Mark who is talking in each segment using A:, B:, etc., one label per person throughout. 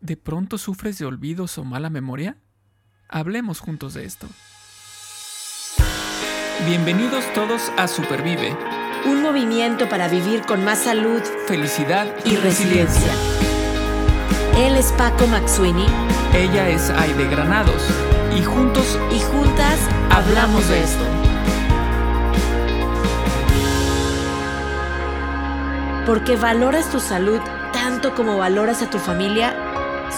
A: ¿De pronto sufres de olvidos o mala memoria? Hablemos juntos de esto. Bienvenidos todos a Supervive.
B: Un movimiento para vivir con más salud,
A: felicidad
B: y, resiliencia. Él es Paco Maxuini.
A: Ella es Aide Granados. Y juntos
B: y juntas hablamos de esto. Porque valoras tu salud tanto como valoras a tu familia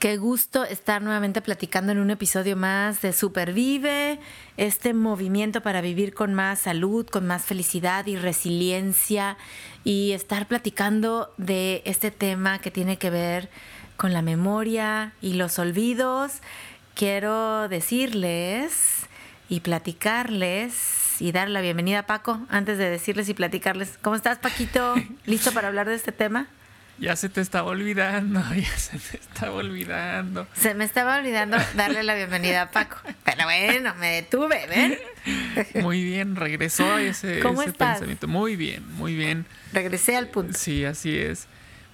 C: Qué gusto estar nuevamente platicando en un episodio más de Supervive, este movimiento para vivir con más salud, con más felicidad y resiliencia y estar platicando de este tema que tiene que ver con la memoria y los olvidos. Quiero decirles y platicarles y dar la bienvenida a Paco antes de decirles y platicarles. ¿Cómo estás, Paquito? ¿Listo para hablar de este tema?
A: Ya se te estaba olvidando, ya se te estaba olvidando.
C: Se me estaba olvidando darle la bienvenida a Paco. Pero bueno, me detuve, ¿ven?
A: Muy bien, regresó ese, pensamiento. Muy bien, muy bien.
C: Regresé al punto.
A: Sí, así es.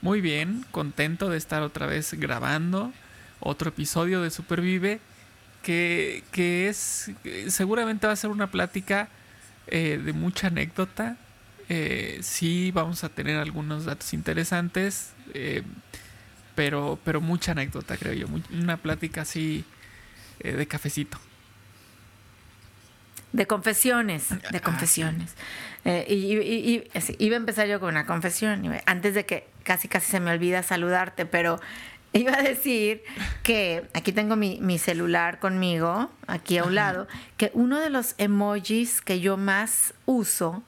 A: Muy bien, contento de estar otra vez grabando otro episodio de Supervive, que, que es, seguramente va a ser una plática eh, de mucha anécdota, eh, sí, vamos a tener algunos datos interesantes, eh, pero, pero mucha anécdota, creo yo. Una plática así eh, de cafecito.
C: De confesiones, de confesiones. y, iba a empezar yo con una confesión, antes de que casi casi se me olvida saludarte, pero iba a decir que aquí tengo mi, mi celular conmigo, aquí a un lado, que uno de los emojis que yo más uso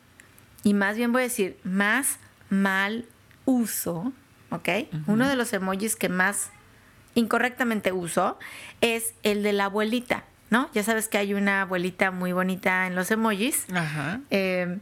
C: y más bien voy a decir más mal uso, ¿ok? Uno de los emojis que más incorrectamente uso es el de la abuelita, ¿no? Ya sabes que hay una abuelita muy bonita en los emojis. Ajá. Eh,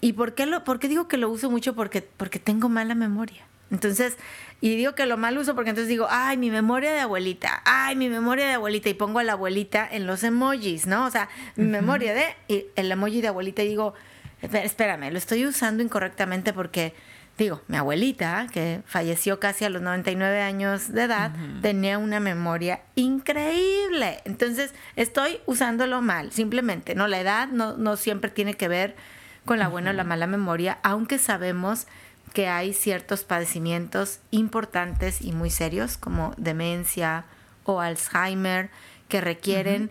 C: ¿Y por qué, lo, por qué digo que lo uso mucho? Porque, porque tengo mala memoria. Entonces, y digo que lo mal uso porque entonces digo, ay, mi memoria de abuelita, ay, mi memoria de abuelita, y pongo a la abuelita en los emojis, ¿no? O sea, mi memoria de, y el emoji de abuelita, y digo, espérame, lo estoy usando incorrectamente porque, digo, mi abuelita, que falleció casi a los 99 años de edad, tenía una memoria increíble. Entonces, estoy usándolo mal, simplemente, ¿no? La edad no, no siempre tiene que ver con la buena o la mala memoria, aunque sabemos que hay ciertos padecimientos importantes y muy serios, como demencia o Alzheimer, que requieren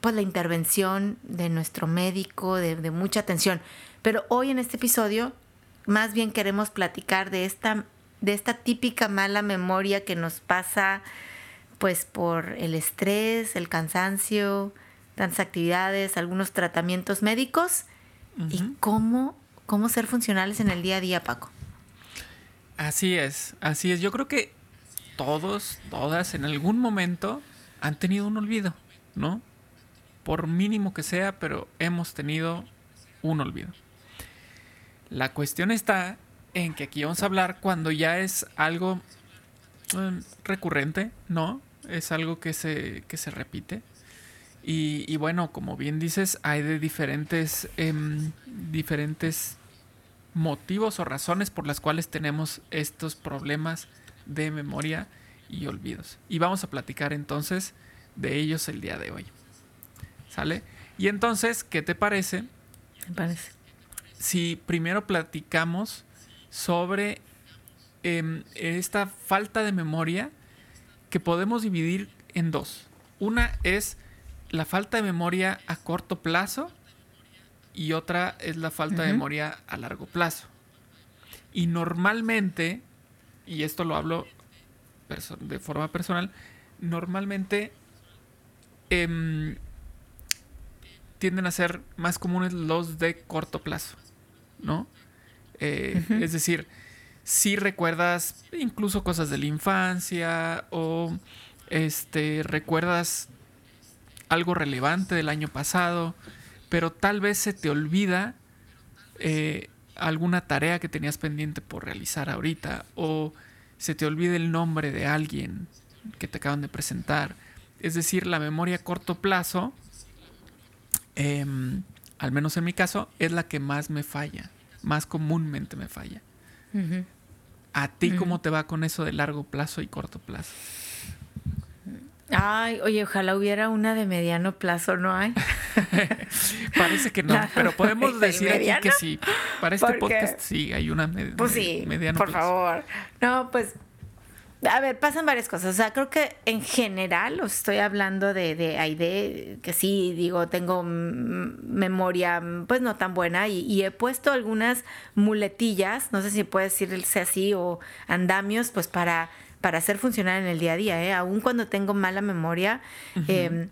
C: pues la intervención de nuestro médico, de, mucha atención. Pero hoy en este episodio más bien queremos platicar de esta, de esta típica mala memoria que nos pasa pues por el estrés, el cansancio, tantas actividades, algunos tratamientos médicos y cómo, cómo ser funcionales en el día a día, Paco.
A: Así es, así es. Yo creo que todos, todas en algún momento han tenido un olvido. ¿no? Por mínimo que sea, pero hemos tenido un olvido. La cuestión está en que aquí vamos a hablar cuando ya es algo em, recurrente, ¿no? Es algo que se, que se repite. Y, bueno, como bien dices, hay de diferentes, em, diferentes motivos o razones por las cuales tenemos estos problemas de memoria y olvidos. Y vamos a platicar entonces de ellos el día de hoy. ¿Sale? Y entonces, ¿qué te parece?
C: Me parece.
A: Si primero platicamos sobre em, esta falta de memoria que podemos dividir en dos. Una es la falta de memoria a corto plazo y otra es la falta de memoria a largo plazo. Y normalmente, y esto lo hablo de forma personal, normalmente Em, tienden a ser más comunes los de corto plazo, ¿no? Eh, es decir, si recuerdas incluso cosas de la infancia o este, recuerdas algo relevante del año pasado, pero tal vez se te olvida eh, alguna tarea que tenías pendiente por realizar ahorita o se te olvida el nombre de alguien que te acaban de presentar. Es decir, la memoria a corto plazo, em, al menos en mi caso, es la que más me falla, más comúnmente me falla. ¿A ti cómo te va con eso de largo plazo y corto plazo?
C: Ay, oye, ojalá hubiera una de mediano plazo, ¿no hay?
A: Parece que no, pero podemos decir aquí que sí. Para este podcast sí, hay una
C: pues sí, mediano por favor. No, pues, a ver, pasan varias cosas. O sea, creo que en general, os estoy hablando de, de que sí, digo, tengo memoria, pues no tan buena, y, y, he puesto algunas muletillas, no sé si puede decirse así, o andamios, pues para para hacer funcionar en el día a día. ¿eh? Aún cuando tengo mala memoria, em,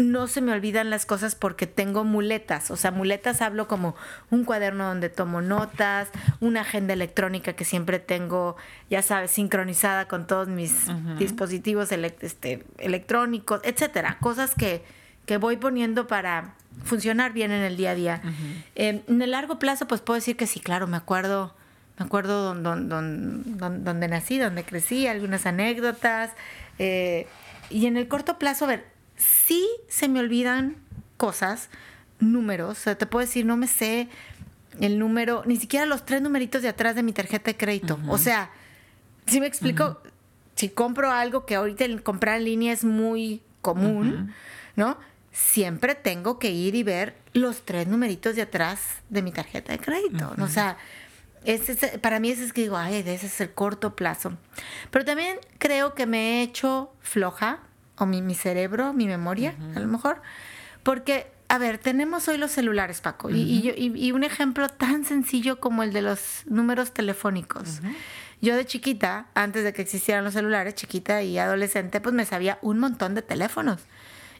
C: no se me olvidan las cosas porque tengo muletas. O sea, muletas hablo como un cuaderno donde tomo notas, una agenda electrónica que siempre tengo, ya sabes, sincronizada con todos mis dispositivos este, electrónicos, etcétera. Cosas que, que voy poniendo para funcionar bien en el día a día. Em, en el largo plazo, pues puedo decir que sí, claro, me acuerdo me acuerdo donde, nací, donde crecí, algunas anécdotas. Eh, y en el corto plazo, a ver, sí se me olvidan cosas, números. O sea, te puedo decir, no me sé el número, ni siquiera los tres numeritos de atrás de mi tarjeta de crédito. O sea, si me explico, si compro algo que ahorita el comprar en línea es muy común, ¿no? Siempre tengo que ir y ver los tres numeritos de atrás de mi tarjeta de crédito. O sea, para mí ese es que digo, ay, ese es el corto plazo. Pero también creo que me he hecho floja, o mi, mi cerebro, mi memoria, a lo mejor, porque, a ver, tenemos hoy los celulares, Paco, y, y, un ejemplo tan sencillo como el de los números telefónicos. Yo de chiquita, antes de que existieran los celulares, chiquita y adolescente, pues me sabía un montón de teléfonos.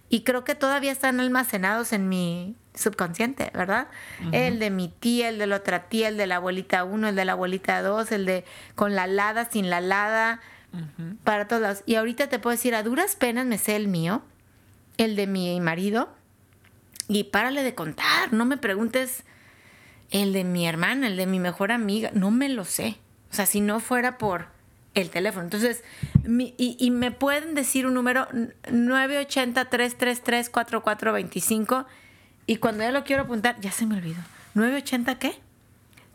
C: Y creo que todavía están almacenados en mi subconsciente, ¿verdad? El de mi tía, el de la otra tía, el de la abuelita uno, el de la abuelita dos, el de con la lada, sin la para todos Y ahorita te puedo decir, a duras penas me sé el mío, el de mi marido, y párale de contar, no me preguntes el de mi hermana, el de mi mejor amiga, no me lo sé. O sea, si no fuera por el teléfono. Entonces, y, me pueden decir un número 980-333-4425 y cuando ya lo quiero apuntar, ya se me olvidó. ¿980 qué?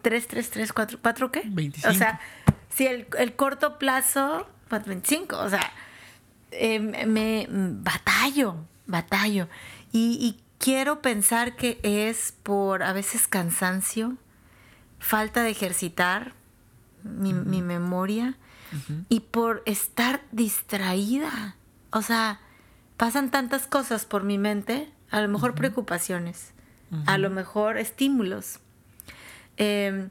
C: 3334 4 qué?
A: 25.
C: O sea, si el, corto plazo, 25, o sea, em, me batallo, batallo. Y, quiero pensar que es por a veces cansancio, falta de ejercitar mi, mi memoria y por estar distraída. O sea, pasan tantas cosas por mi mente, a lo mejor preocupaciones, a lo mejor estímulos, em,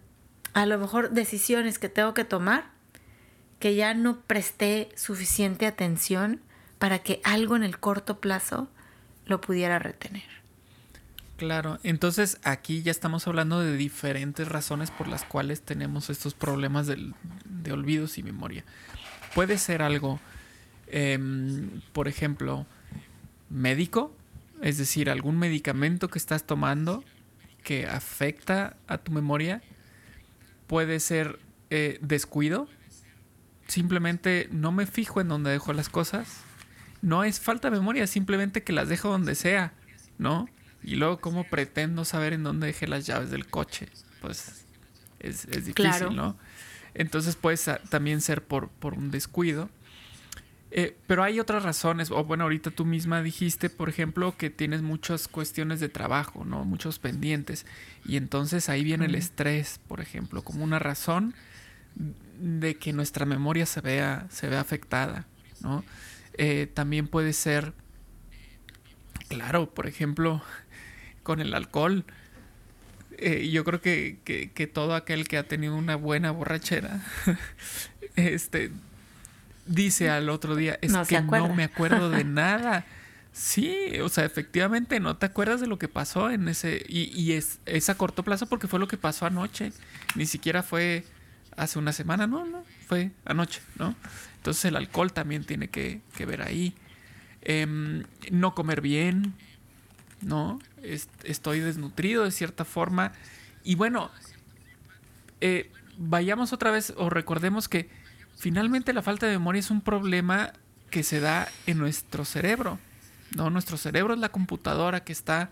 C: a lo mejor decisiones que tengo que tomar que ya no presté suficiente atención para que algo en el corto plazo lo pudiera retener.
A: Claro, entonces aquí ya estamos hablando de diferentes razones por las cuales tenemos estos problemas de olvidos y memoria. Puede ser algo, em, por ejemplo, médico, es decir, algún medicamento que estás tomando que afecta a tu memoria. Puede ser eh, descuido, simplemente no me fijo en donde dejo las cosas. No es falta de memoria, simplemente que las dejo donde sea, ¿no? Y luego, ¿cómo pretendo saber en dónde dejé las llaves del coche? Pues es, difícil, ¿no? Entonces puede también ser por, por un descuido. Eh, pero hay otras razones, o bueno, ahorita tú misma dijiste, por ejemplo, que tienes muchas cuestiones de trabajo, ¿no? Muchos pendientes. Y entonces ahí viene el estrés, por ejemplo, como una razón de que nuestra memoria se vea, se vea afectada, ¿no? Eh, también puede ser, claro, por ejemplo, con el alcohol. Eh, yo creo que, que, todo aquel que ha tenido una buena borrachera, este, dice al otro día, es que no me acuerdo de nada. Sí, o sea, efectivamente no te acuerdas de lo que pasó en ese... Y, y es, es, a corto plazo porque fue lo que pasó anoche. Ni siquiera fue hace una semana, no, no, fue anoche, ¿no? Entonces el alcohol también tiene que, que ver ahí. Em, no comer bien, ¿no? estoy desnutrido de cierta forma. Y bueno, eh, vayamos otra vez o recordemos que finalmente la falta de memoria es un problema que se da en nuestro cerebro. ¿no? Nuestro cerebro es la computadora que está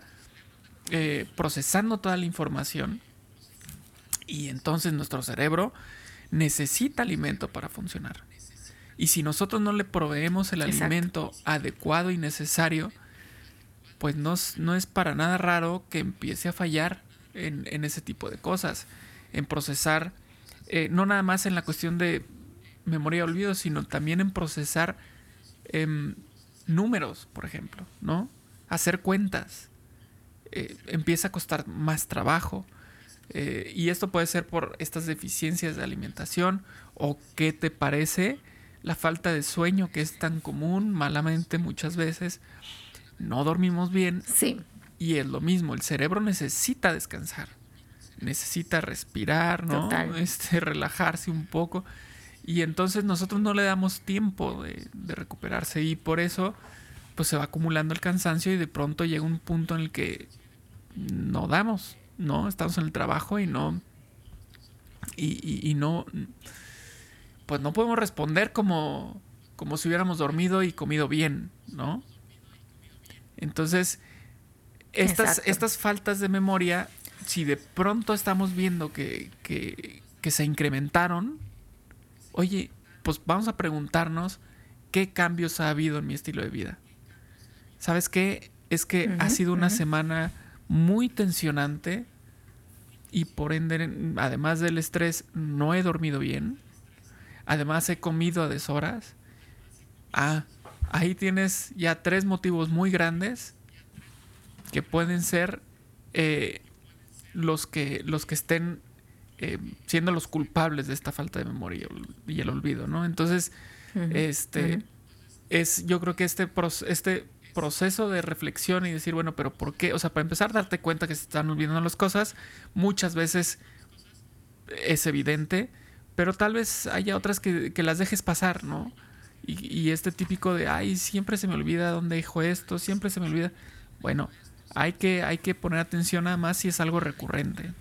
A: eh, procesando toda la información y entonces nuestro cerebro necesita alimento para funcionar. Y si nosotros no le proveemos el alimento adecuado y necesario, pues no, no, es para nada raro que empiece a fallar en, ese tipo de cosas, en procesar, eh, no nada más en la cuestión de memoria y olvido, sino también en procesar em, números, por ejemplo, ¿no? Hacer cuentas. Eh, empieza a costar más trabajo. Eh, y esto puede ser por estas deficiencias de alimentación o qué te parece la falta de sueño que es tan común malamente muchas veces. No dormimos bien.
C: Sí.
A: Y es lo mismo, el cerebro necesita descansar, necesita respirar, ¿no? Este, relajarse un poco. Y entonces nosotros no le damos tiempo de, de, recuperarse y por eso pues se va acumulando el cansancio y de pronto llega un punto en el que no damos, ¿no? Estamos en el trabajo y no... Y, y, no... Pues no podemos responder como, como si hubiéramos dormido y comido bien, ¿no? Entonces, estas, estas faltas de memoria, si de pronto estamos viendo que, que, que se incrementaron, oye, pues vamos a preguntarnos qué cambios ha habido en mi estilo de vida. ¿Sabes qué? Es que ha sido una semana muy tensionante y por ende, además del estrés, no he dormido bien. Además he comido a deshoras. Ah, ahí tienes ya tres motivos muy grandes que pueden ser eh, los, que, los que estén eh, siendo los culpables de esta falta de memoria y el olvido, ¿no? Entonces, este, es, yo creo que este, este proceso de reflexión y decir, bueno, pero ¿por qué? O sea, para empezar a darte cuenta que se están olvidando las cosas, muchas veces es evidente, pero tal vez haya otras que, las dejes pasar, ¿no? Y, este típico de, ay, siempre se me olvida dónde dejo esto, siempre se me olvida. Bueno, hay que, hay que poner atención nada más si es algo recurrente.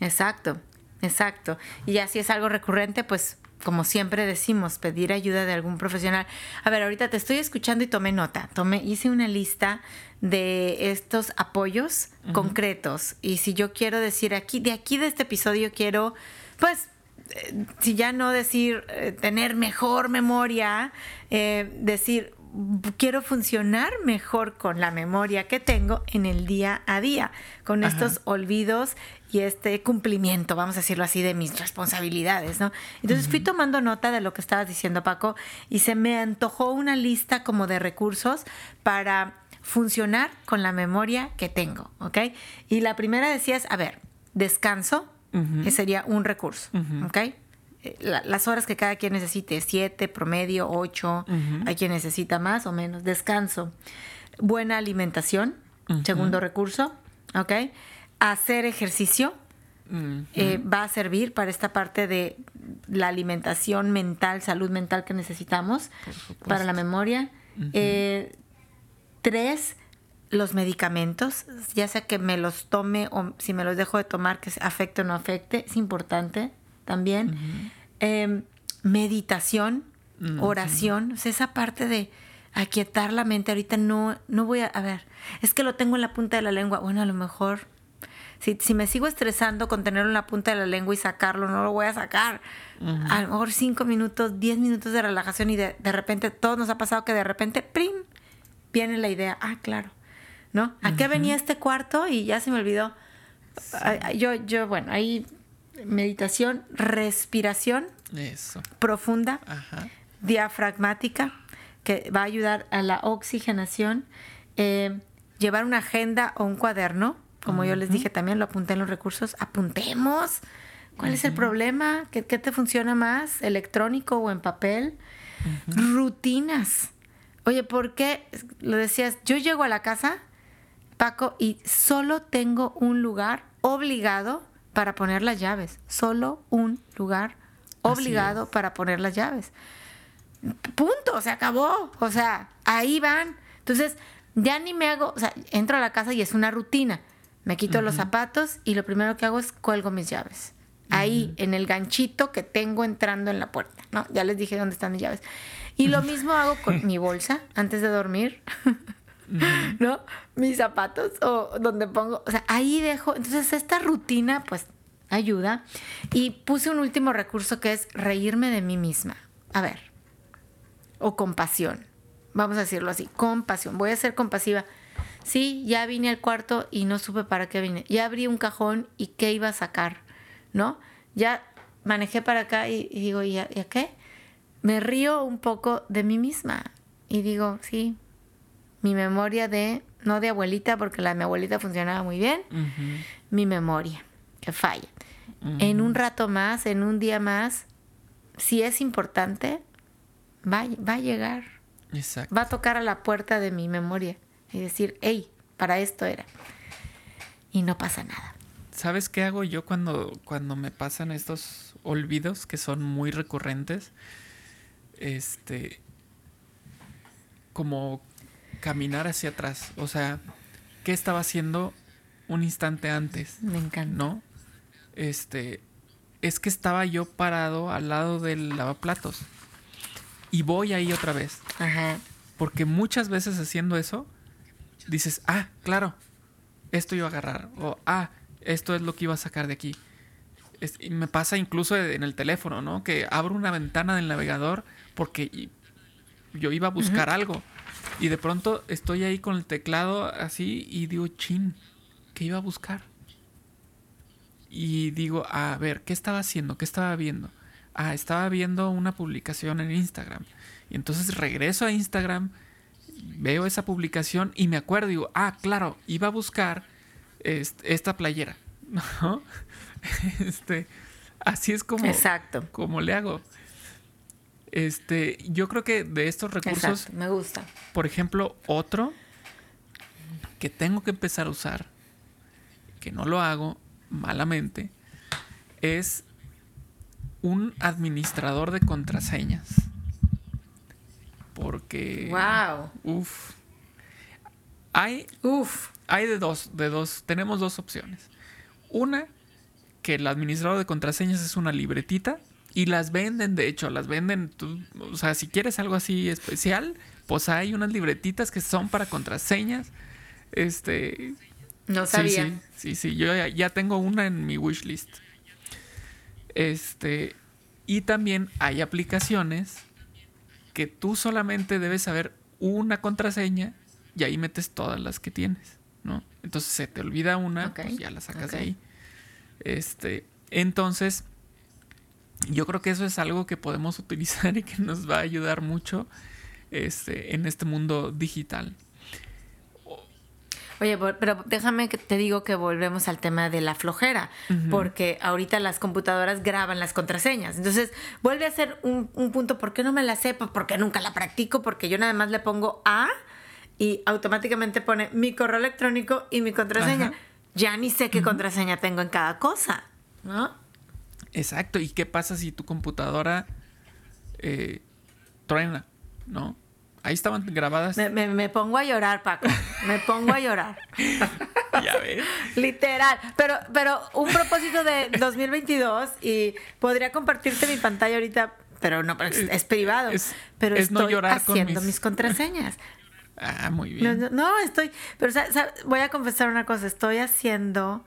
C: Exacto, exacto. Y ya si es algo recurrente, pues como siempre decimos, pedir ayuda de algún profesional. A ver, ahorita te estoy escuchando y tomé nota. Tomé, hice una lista de estos apoyos concretos. Y si yo quiero decir aquí, de aquí de este episodio quiero, pues, eh, si ya no decir eh, tener mejor memoria, eh, decir quiero funcionar mejor con la memoria que tengo en el día a día, con estos olvidos y este cumplimiento, vamos a decirlo así, de mis responsabilidades, ¿no? Entonces fui tomando nota de lo que estabas diciendo, Paco, y se me antojó una lista como de recursos para funcionar con la memoria que tengo, ¿ok? Y la primera decías, a ver, descanso, que sería un recurso, ¿ok? Las horas que cada quien necesite, siete, promedio, ocho, hay quien necesita más o menos, descanso, buena alimentación, segundo recurso, ¿ok? Hacer ejercicio eh, va a servir para esta parte de la alimentación mental, salud mental que necesitamos para la memoria. Eh, tres, los medicamentos, ya sea que me los tome o si me los dejo de tomar, que afecte o no afecte, es importante también. Em, meditación, oración, esa parte de aquietar la mente. Ahorita no, no voy a, a ver, es que lo tengo en la punta de la lengua. Bueno, a lo mejor, si, si me sigo estresando con tenerlo en la punta de la lengua y sacarlo, no lo voy a sacar. A lo mejor cinco minutos, diez minutos de relajación y de, de repente, todo nos ha pasado que de repente, ¡prim! viene la idea, ah, claro, ¿no? ¿A qué venía este cuarto? Y ya se me olvidó. Yo, yo, bueno, ahí meditación, respiración profunda, diafragmática, que va a ayudar a la oxigenación. Eh, llevar una agenda o un cuaderno, como yo les dije también, lo apunté en los recursos, apuntemos. ¿Cuál es el problema? ¿Qué, te funciona más? ¿Electrónico o en papel? Rutinas. Oye, ¿por qué? Lo decías, yo llego a la casa, Paco, y solo tengo un lugar obligado para poner las llaves. Solo un lugar obligado para poner las llaves. punto, se acabó. O sea, ahí van. Entonces, ya ni me hago, o sea, entro a la casa y es una rutina. Me quito los zapatos y lo primero que hago es cuelgo mis llaves. Ahí, en el ganchito que tengo entrando en la puerta, ¿no? Ya les dije dónde están mis llaves. Y lo mismo hago con mi bolsa antes de dormir, ¿no? Mis zapatos o donde pongo, o sea, ahí dejo. Entonces, esta rutina, pues, ayuda. Y puse un último recurso que es reírme de mí misma. A ver, o compasión. Vamos a decirlo así, compasión. Voy a ser compasiva. Sí, ya vine al cuarto y no supe para qué vine. Ya abrí un cajón y qué iba a sacar, ¿no? Ya manejé para acá y, digo, ¿y a, qué? Me río un poco de mí misma y digo, sí, mi memoria de, no de abuelita, porque la de mi abuelita funcionaba muy bien, mi memoria, que falla. En un rato más, en un día más, si es importante, va, va a llegar. Exacto. Va a tocar a la puerta de mi memoria y decir, hey, para esto era. Y no pasa nada.
A: ¿Sabes qué hago yo cuando, cuando me pasan estos olvidos que son muy recurrentes? Este. Como caminar hacia atrás. O sea, ¿qué estaba haciendo un instante antes?
C: Me encanta.
A: ¿No? Este. Es que estaba yo parado al lado del lavaplatos y voy ahí otra vez. Ajá. Porque muchas veces haciendo eso, dices, ah, claro, esto iba a agarrar. O, ah, esto es lo que iba a sacar de aquí. y me pasa incluso en el teléfono, ¿no? Que abro una ventana del navegador porque yo iba a buscar algo. Y de pronto estoy ahí con el teclado así y digo, chin, ¿qué iba a buscar? Y digo, a ver, ¿qué estaba haciendo? ¿Qué estaba viendo? ah, estaba viendo una publicación en Instagram. Y entonces regreso a Instagram, veo esa publicación y me acuerdo, digo, ah, claro, iba a buscar esta playera. ¿No? Este, así es como,
C: Exacto.
A: como le hago. Este, yo creo que de estos recursos.
C: me gusta.
A: Por ejemplo, otro que tengo que empezar a usar, que no lo hago malamente, es un administrador de contraseñas. Porque.
C: ¡Wow!
A: Uf. Hay.
C: Uf.
A: Hay de dos, de dos. Tenemos dos opciones. Una, que el administrador de contraseñas es una libretita. Y las venden, de hecho, las venden. o sea, si quieres algo así especial, pues hay unas libretitas que son para contraseñas. Este.
C: No sabía.
A: Sí, sí, sí, Yo ya tengo una en mi wishlist. Este, y también hay aplicaciones que tú solamente debes saber una contraseña y ahí metes todas las que tienes, ¿no? Entonces se te olvida una, pues ya la sacas de ahí. Este, entonces, yo creo que eso es algo que podemos utilizar y que nos va a ayudar mucho este, en este mundo digital.
C: Oye, pero déjame que te digo que volvemos al tema de la flojera, porque ahorita las computadoras graban las contraseñas. Entonces, vuelve a ser un, punto, ¿por qué no me la sé? Pues porque nunca la practico, porque yo nada más le pongo A y automáticamente pone mi correo electrónico y mi contraseña. Ya ni sé qué contraseña tengo en cada cosa, ¿no?
A: Exacto. ¿Y qué pasa si tu computadora eh, truena, ¿no? Ahí estaban grabadas.
C: Me, pongo a llorar, Paco. Me pongo a llorar.
A: ya ves.
C: Literal. Pero, pero un propósito de 2022 y podría compartirte mi pantalla ahorita, pero no, es, privado. pero estoy haciendo mis... contraseñas.
A: Ah, muy bien.
C: No, estoy. Pero voy a confesar una cosa. Estoy haciendo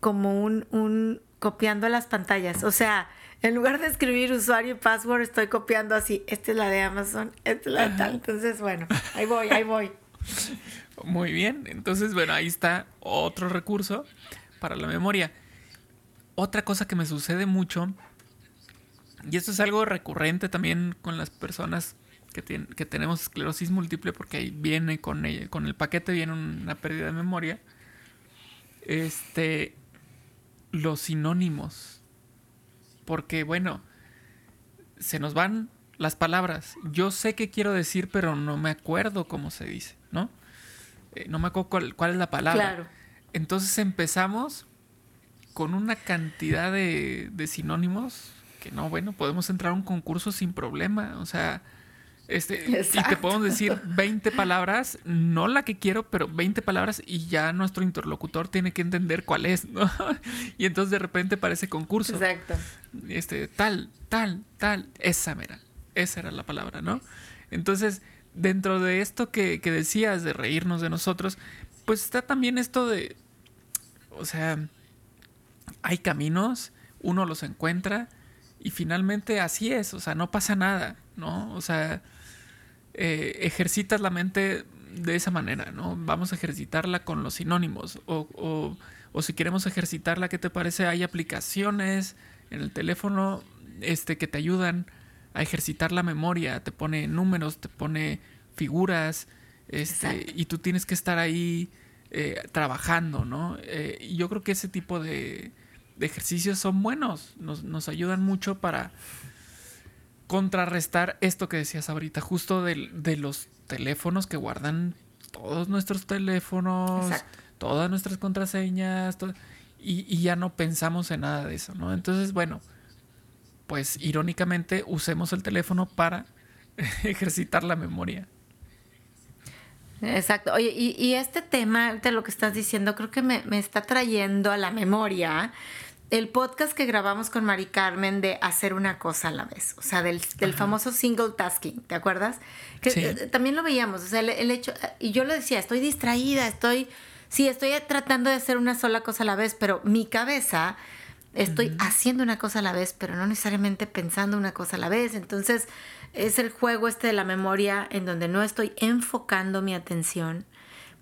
C: como un, un copiando las pantallas. O sea, en lugar de escribir usuario y password, estoy copiando así. Esta es la de Amazon, esta es la de tal. Entonces, bueno, ahí voy, ahí voy.
A: Muy bien. Entonces, bueno, ahí está otro recurso para la memoria. Otra cosa que me sucede mucho, y esto es algo recurrente también con las personas que, tienen, que tenemos esclerosis múltiple, porque ahí viene con, el, con el paquete, viene una pérdida de memoria. Este, los sinónimos porque, bueno, se nos van las palabras. Yo sé qué quiero decir, pero no me acuerdo cómo se dice, ¿no? Eh, no me acuerdo cuál, es la palabra. Claro. Entonces empezamos con una cantidad de, sinónimos que no, bueno, podemos entrar a un concurso sin problema. O sea, Este, y te podemos decir 20 palabras, no la que quiero, pero 20 palabras y ya nuestro interlocutor tiene que entender cuál es, ¿no? Y entonces de repente parece concurso.
C: Exacto.
A: Este, tal, tal, tal, esa era, esa era la palabra, ¿no? Entonces, dentro de esto que, que decías de reírnos de nosotros, pues está también esto de, o sea, hay caminos, uno los encuentra y finalmente así es, o sea, no pasa nada, ¿no? O sea, eh, ejercitas la mente de esa manera, ¿no? Vamos a ejercitarla con los sinónimos. O, o, o, si queremos ejercitarla, ¿qué te parece? Hay aplicaciones en el teléfono este, que te ayudan a ejercitar la memoria. Te pone números, te pone figuras. Este, y tú tienes que estar ahí eh, trabajando, ¿no? Eh, y yo creo que ese tipo de, de ejercicios son buenos. Nos, nos ayudan mucho para contrarrestar esto que decías ahorita, justo de, de los teléfonos que guardan todos nuestros teléfonos, Exacto. todas nuestras contraseñas, todo, y, y, ya no pensamos en nada de eso, ¿no? Entonces, bueno, pues irónicamente usemos el teléfono para ejercitar la memoria.
C: Exacto. Oye, y, y, este tema, de lo que estás diciendo, creo que me, me está trayendo a la memoria el podcast que grabamos con Mari Carmen de hacer una cosa a la vez, o sea, del, del famoso single tasking, ¿te acuerdas? Que sí. eh, también lo veíamos, o sea, el, el, hecho, y yo le decía, estoy distraída, estoy, sí, estoy tratando de hacer una sola cosa a la vez, pero mi cabeza, estoy uh -huh. haciendo una cosa a la vez, pero no necesariamente pensando una cosa a la vez, entonces es el juego este de la memoria en donde no estoy enfocando mi atención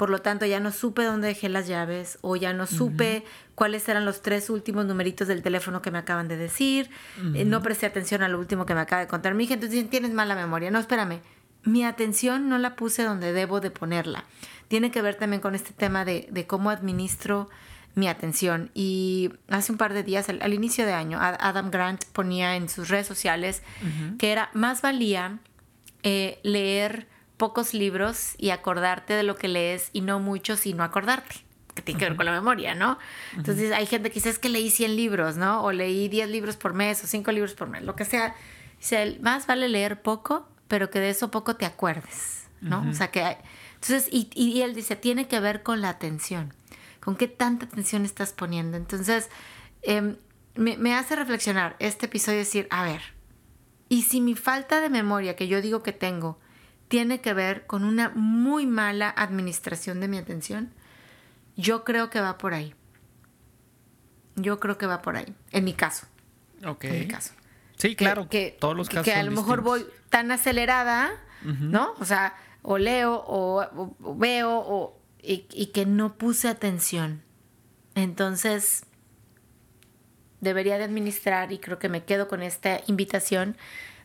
C: por lo tanto, ya no supe dónde dejé las llaves o ya no supe uh -huh. cuáles eran los tres últimos numeritos del teléfono que me acaban de decir. Uh -huh. eh, no presté atención a lo último que me acaba de contar mi hija. Entonces dicen, tienes mala memoria. No, espérame. Mi atención no la puse donde debo de ponerla. Tiene que ver también con este tema de, de cómo administro mi atención. Y hace un par de días, al, al, inicio de año, Adam Grant ponía en sus redes sociales uh -huh. que era más valía eh, leer pocos libros y acordarte de lo que lees y no muchos y no acordarte, que tiene que ver con la memoria, ¿no? Entonces hay gente que dice, es que leí 100 libros, ¿no? O leí 10 libros por mes o 5 libros por mes, lo que sea. Dice, más vale leer poco, pero que de eso poco te acuerdes, ¿no? O sea que... Entonces, y, y él dice, tiene que ver con la atención, con qué tanta atención estás poniendo. Entonces, eh, me, me hace reflexionar este episodio y decir, a ver, y si mi falta de memoria que yo digo que tengo tiene que ver con una muy mala administración de mi atención, yo creo que va por ahí. Yo creo que va por ahí, en mi caso.
A: Ok.
C: En mi caso.
A: Sí, claro. Que, que todos los casos.
C: Que a lo mejor voy tan acelerada, uh -huh. ¿no? O sea, o leo o, o, o veo o, y, y, que no puse atención. Entonces, debería de administrar, y creo que me quedo con esta invitación,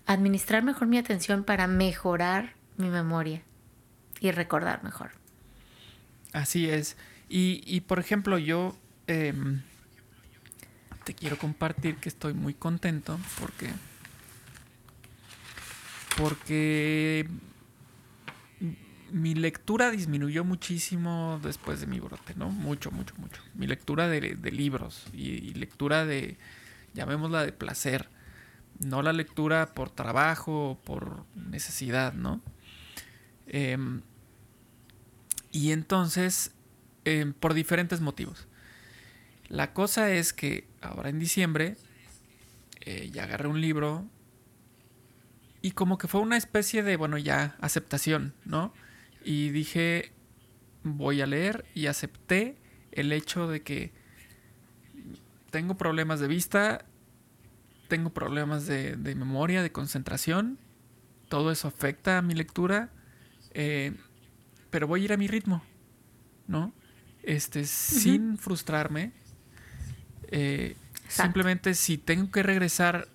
C: administrar mejor mi atención para mejorar mi memoria y recordar mejor.
A: Así es. Y, y por ejemplo, yo eh, te quiero compartir que estoy muy contento porque porque mi lectura disminuyó muchísimo después de mi brote, ¿no? Mucho, mucho, mucho. Mi lectura de, de libros y, y, lectura de, llamémosla de placer, no la lectura por trabajo o por necesidad, ¿no? Eh, y entonces, eh, por diferentes motivos. La cosa es que ahora en diciembre eh, ya agarré un libro y como que fue una especie de, bueno, ya aceptación, ¿no? Y dije, voy a leer y acepté el hecho de que tengo problemas de vista, tengo problemas de memoria, de concentración, todo eso afecta a mi lectura eh, pero voy a ir a mi ritmo, ¿no? Este, uh -huh. sin frustrarme. Eh, simplemente si tengo que regresar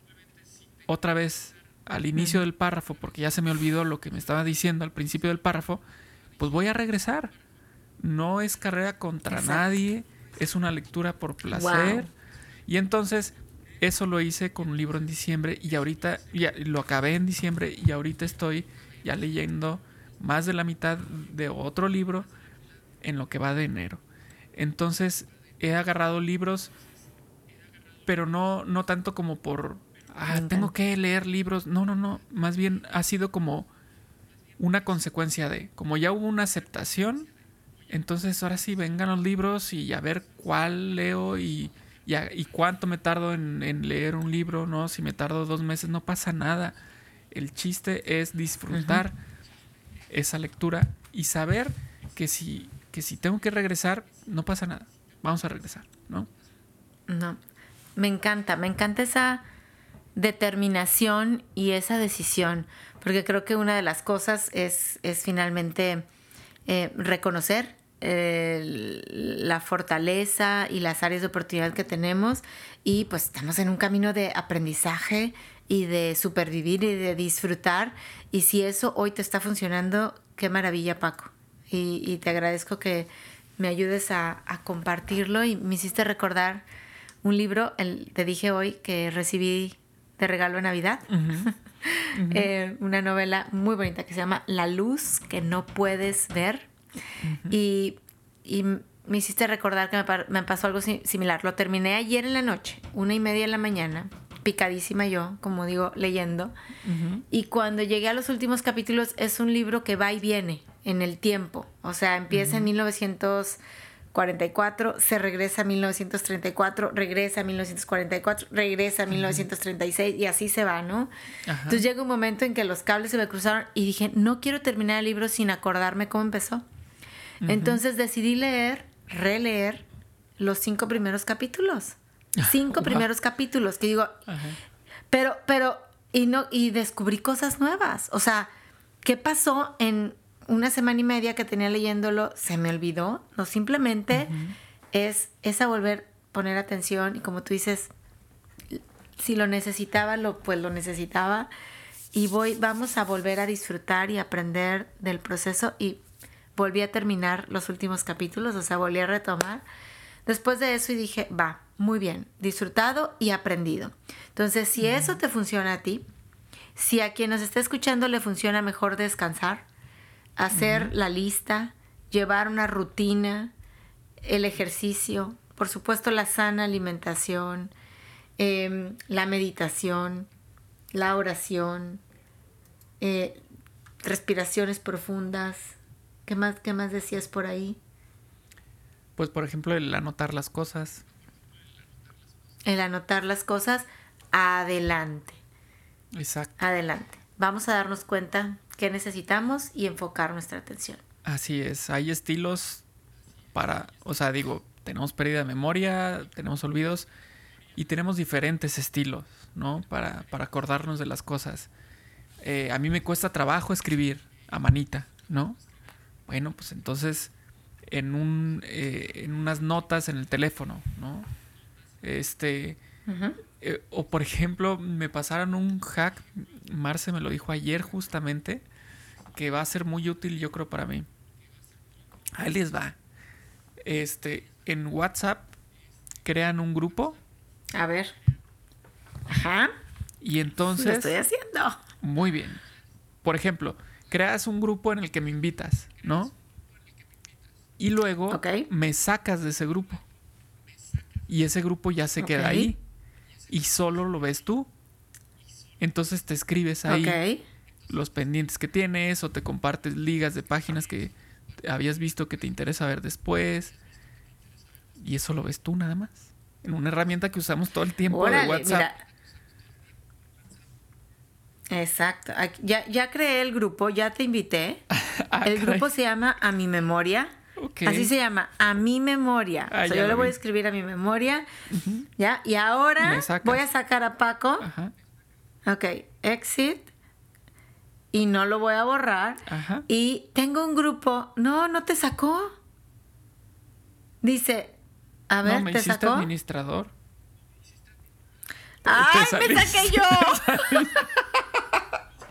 A: otra vez al inicio uh -huh. del párrafo, porque ya se me olvidó lo que me estaba diciendo al principio del párrafo, pues voy a regresar. No es carrera contra Exacto. nadie, es una lectura por placer. Wow. Y entonces eso lo hice con un libro en diciembre y ahorita ya lo acabé en diciembre y ahorita estoy ya leyendo más de la mitad de otro libro en lo que va de enero. Entonces he agarrado libros, pero no, no tanto como por, ah, tengo que leer libros. No, no, no. Más bien ha sido como una consecuencia de, como ya hubo una aceptación, entonces ahora sí vengan los libros y a ver cuál leo y, y, cuánto me tardo en, leer un libro, ¿no? Si me tardo dos meses no pasa nada. El chiste es disfrutar esa lectura y saber que si, que si tengo que regresar, no pasa nada. Vamos a regresar, ¿no?
C: No. Me encanta, me encanta esa determinación y esa decisión, porque creo que una de las cosas es, es finalmente eh, reconocer la fortaleza y las áreas de oportunidad que tenemos y pues estamos en un camino de aprendizaje y de supervivir y de disfrutar y si eso hoy te está funcionando, qué maravilla Paco y, te agradezco que me ayudes a, compartirlo y me hiciste recordar un libro, el, te dije hoy que recibí de regalo de Navidad. Eh, una novela muy bonita que se llama La luz que no puedes ver. y, me hiciste recordar que me, pasó algo similar. Lo terminé ayer en la noche, una y media de la mañana, picadísima yo, como digo, leyendo. Y cuando llegué a los últimos capítulos, es un libro que va y viene en el tiempo. O sea, empieza en 1900 44, se regresa a 1934, regresa a 1944, regresa a 1936 y así se va, ¿no? Entonces llega un momento en que los cables se me cruzaron y dije, no quiero terminar el libro sin acordarme cómo empezó. Entonces decidí leer, releer los cinco primeros capítulos. Cinco primeros capítulos que digo, pero, pero, y no, y descubrí cosas nuevas. O sea, ¿qué pasó en una semana y media que tenía leyéndolo se me olvidó. No, simplemente es, esa volver a poner atención y como tú dices, si lo necesitaba, lo, pues lo necesitaba. Y voy, vamos a volver a disfrutar y aprender del proceso y volví a terminar los últimos capítulos, o sea, volví a retomar. Después de eso y dije, va, muy bien, disfrutado y aprendido. Entonces, si eso te funciona a ti, si a quien nos está escuchando le funciona mejor descansar, hacer la lista, llevar una rutina, el ejercicio, por supuesto la sana alimentación, em, la meditación, la oración, eh, respiraciones profundas. ¿Qué más, ¿Qué más decías por ahí?
A: Pues por ejemplo el anotar las cosas.
C: El anotar las cosas, adelante.
A: Exacto.
C: Adelante. Vamos a darnos cuenta qué necesitamos y enfocar nuestra atención.
A: Así es, hay estilos para, o sea, digo, tenemos pérdida de memoria, tenemos olvidos y tenemos diferentes estilos, ¿no? Para, para acordarnos de las cosas. Eh, a mí me cuesta trabajo escribir a manita, ¿no? Bueno, pues entonces en, un, eh, en unas notas en el teléfono, ¿no? Este, eh, o por ejemplo, me pasaron un hack, Marce me lo dijo ayer justamente, que va a ser muy útil yo creo para mí. Ahí les va. Este, en WhatsApp crean un grupo.
C: A ver. Ajá.
A: Y entonces... Lo
C: estoy haciendo.
A: Muy bien. Por ejemplo, creas un grupo en el que me invitas, ¿no? Y luego me sacas de ese grupo. Y ese grupo ya se queda ahí y solo lo ves tú. Entonces te escribes ahí los pendientes que tienes o te compartes ligas de páginas que habías visto que te interesa ver después. Y eso lo ves tú nada más. En una herramienta que usamos todo el tiempo de WhatsApp.
C: Exacto. Ya, ya creé el grupo, ya te invité. Ah, el grupo se llama A mi memoria. Así se llama, a mi memoria. Ah, yo le voy a escribir a mi memoria. ¿Ya? Y ahora voy a sacar a Paco. Ajá. Ok, exit. Y no lo voy a borrar. Ajá. Y tengo un grupo. No, no te sacó. Dice, a ver,
A: no, me
C: ¿te
A: hiciste
C: sacó?
A: administrador.
C: ¡Ay, me saqué yo!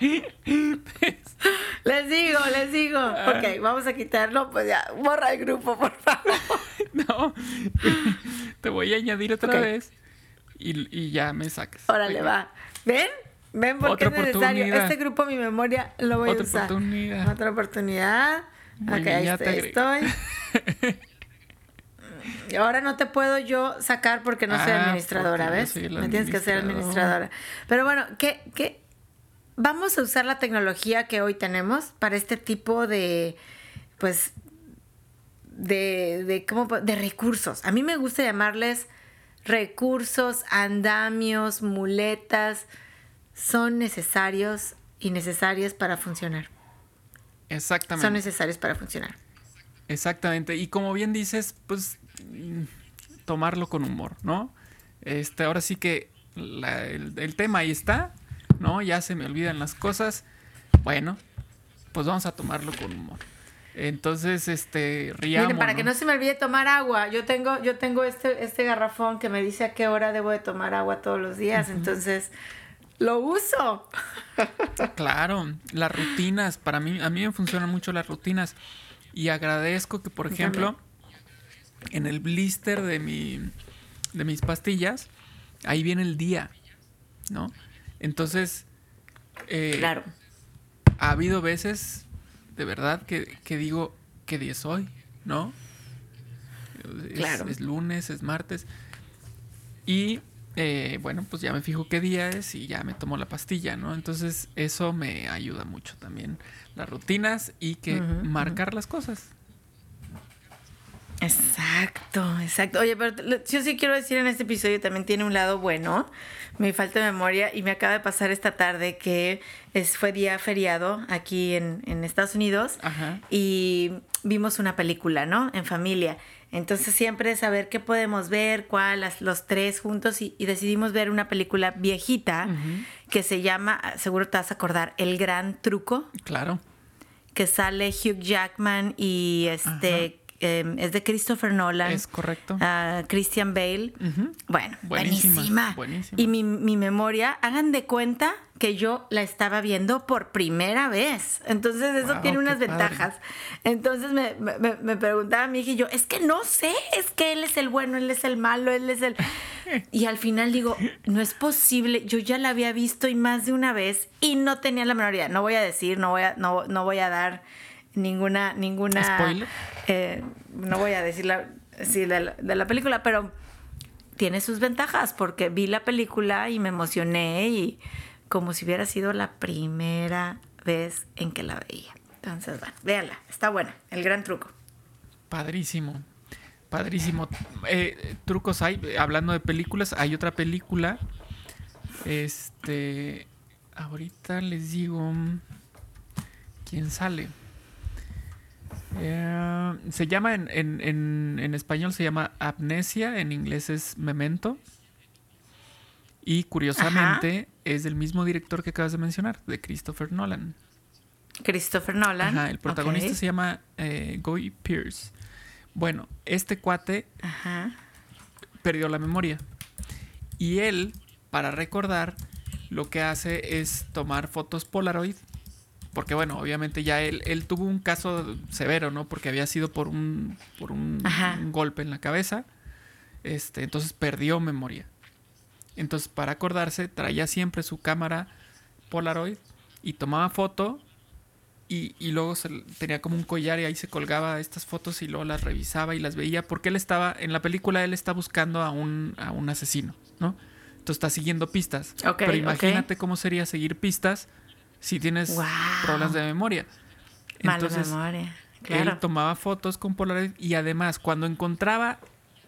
C: les digo, les digo. Ah. Ok, vamos a quitarlo. Pues ya, borra el grupo, por favor.
A: no, te voy a añadir otra vez y, ya me sacas.
C: Órale, va. ¿Ven? ¿Ven por qué es necesario? Este grupo, mi memoria, lo voy a usar. Otra oportunidad. Otra oportunidad. ok, ahí estoy. Y ahora no te puedo yo sacar porque no soy ah, administradora, ¿ves? Me tienes que ser administradora. Pero bueno, ¿qué, qué, vamos a usar la tecnología que hoy tenemos para este tipo de, pues, de, de, ¿cómo, de recursos. A mí me gusta llamarles recursos, andamios, muletas, son necesarios y necesarias para funcionar.
A: Exactamente.
C: Son necesarios para funcionar.
A: Exactamente. Y como bien dices, pues tomarlo con humor, ¿no? Este, ahora sí que el, el, tema ahí está, ¿no? Ya se me olvidan las cosas. Bueno, pues vamos a tomarlo con humor. Entonces, este, riamos.
C: Para que no se me olvide tomar agua, yo tengo, yo tengo este, este garrafón que me dice a qué hora debo de tomar agua todos los días, entonces lo uso.
A: Claro, las rutinas, para mí, a mí me funcionan mucho las rutinas. Y agradezco que, por ejemplo, en el blister de mi, de mis pastillas, ahí viene el día, ¿no? Entonces,
C: eh, claro.
A: Ha habido veces de verdad que, digo, ¿qué día es hoy? ¿No? Es, claro. es lunes, es martes. Y eh, bueno, pues ya me fijo qué día es y ya me tomo la pastilla, ¿no? Entonces eso me ayuda mucho también. Las rutinas y que marcar las cosas.
C: Exacto, exacto. Oye, pero yo sí quiero decir en este episodio también tiene un lado bueno, mi falta de memoria, y me acaba de pasar esta tarde que es, fue día feriado aquí en, en Estados Unidos y vimos una película, ¿no? En familia. Entonces siempre saber qué podemos ver, cuál, los tres juntos, y, decidimos ver una película viejita que se llama, seguro te vas a acordar, El Gran Truco.
A: Claro.
C: Que sale Hugh Jackman y este Em, es de Christopher Nolan.
A: Es correcto.
C: Uh, Christian Bale. Bueno, buenísima. Y mi, memoria, hagan de cuenta que yo la estaba viendo por primera vez. Entonces eso tiene unas ventajas. Entonces me, me, preguntaba a mi hija y yo, es que no sé, es que él es el bueno, él es el malo, él es el... Y al final digo, no es posible, yo ya la había visto y más de una vez y no tenía la memoria. No voy a decir, no voy a, no, no voy a dar ninguna ninguna
A: spoiler
C: eh, no voy a decir la, sí, de, la, película pero tiene sus ventajas porque vi la película y me emocioné y como si hubiera sido la primera vez en que la veía. Entonces bueno véanla está buena el gran truco.
A: Padrísimo padrísimo. Eh, trucos hay hablando de películas hay otra película este ahorita les digo quién sale eh, se llama en, en, en, español se llama Amnesia, en inglés es Memento. Y curiosamente es del mismo director que acabas de mencionar, de Christopher Nolan.
C: Christopher Nolan.
A: el protagonista se llama eh, Guy Pierce. Bueno, este cuate perdió la memoria. Y él, para recordar, lo que hace es tomar fotos Polaroid porque bueno, obviamente ya él, él tuvo un caso severo, ¿no? Porque había sido por un, por un, golpe en la cabeza. Este, entonces perdió memoria. Entonces, para acordarse, traía siempre su cámara Polaroid y tomaba foto y, y, luego se, tenía como un collar y ahí se colgaba estas fotos y luego las revisaba y las veía porque él estaba, en la película él está buscando a un, a un asesino, ¿no? Entonces está siguiendo pistas. Pero imagínate cómo sería seguir pistas si tienes problemas de memoria.
C: Entonces, memoria. Claro.
A: Él tomaba fotos con Polaroid y además cuando encontraba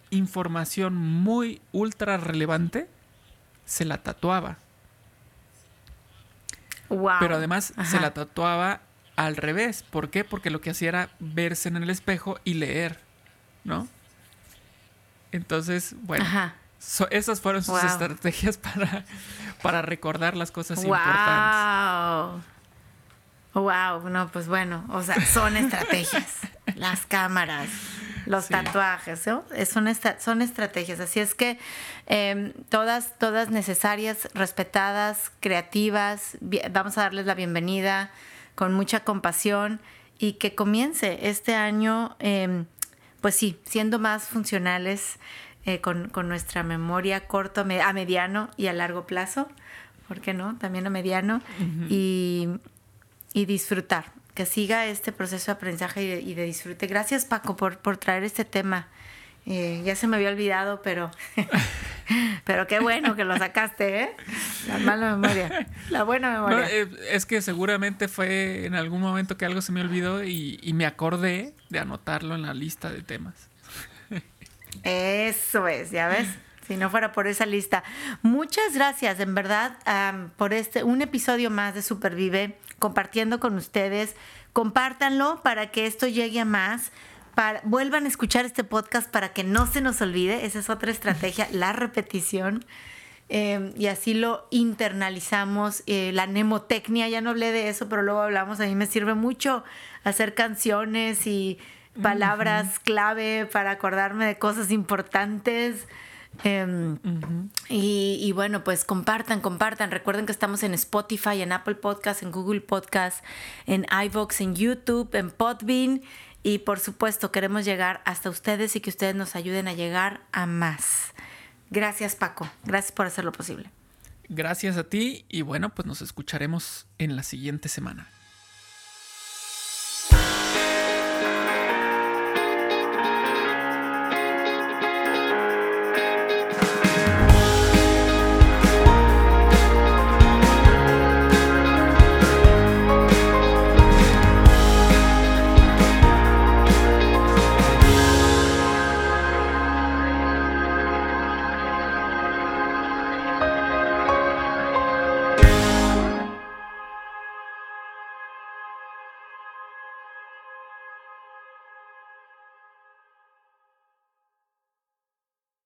A: información muy ultra relevante, se la tatuaba. Pero además se la tatuaba al revés. ¿Por qué? Porque lo que hacía era verse en el espejo y leer, ¿no? Entonces, bueno, esas fueron sus estrategias para, para recordar las cosas wow. importantes.
C: Wow, no, pues bueno, o sea, son estrategias. las cámaras, los tatuajes, ¿no? Son, son estrategias. Así es que em, todas, todas necesarias, respetadas, creativas. Vamos a darles la bienvenida con mucha compasión y que comience este año, em, pues sí, siendo más funcionales eh, con, nuestra memoria corto, a mediano y a largo plazo, ¿por qué no? También a mediano, y, disfrutar, que siga este proceso de aprendizaje y de, disfrute. Gracias Paco por, por traer este tema. Eh, ya se me había olvidado, pero Pero qué bueno que lo sacaste, ¿eh? La mala memoria. La buena memoria.
A: Eh, es que seguramente fue en algún momento que algo se me olvidó y, me acordé de anotarlo en la lista de temas.
C: Eso es, ya ves. Si no fuera por esa lista. Muchas gracias, en verdad, por este un episodio más de Supervive, compartiendo con ustedes. Compártanlo para que esto llegue a más vuelvan a escuchar este podcast para que no se nos olvide. Esa es otra estrategia, la repetición. Eh, y así lo internalizamos. Eh, la mnemotecnia, ya no hablé de eso, pero luego hablamos. A mí me sirve mucho hacer canciones y palabras clave para acordarme de cosas importantes. Em, y, y, bueno, pues compartan, compartan. Recuerden que estamos en Spotify, en Apple Podcast, en Google Podcast, en iVoox, en YouTube, en Podbean. Y por supuesto, queremos llegar hasta ustedes y que ustedes nos ayuden a llegar a más. Gracias, Paco. Gracias por hacerlo posible.
A: Gracias a ti y bueno, pues nos escucharemos en la siguiente semana.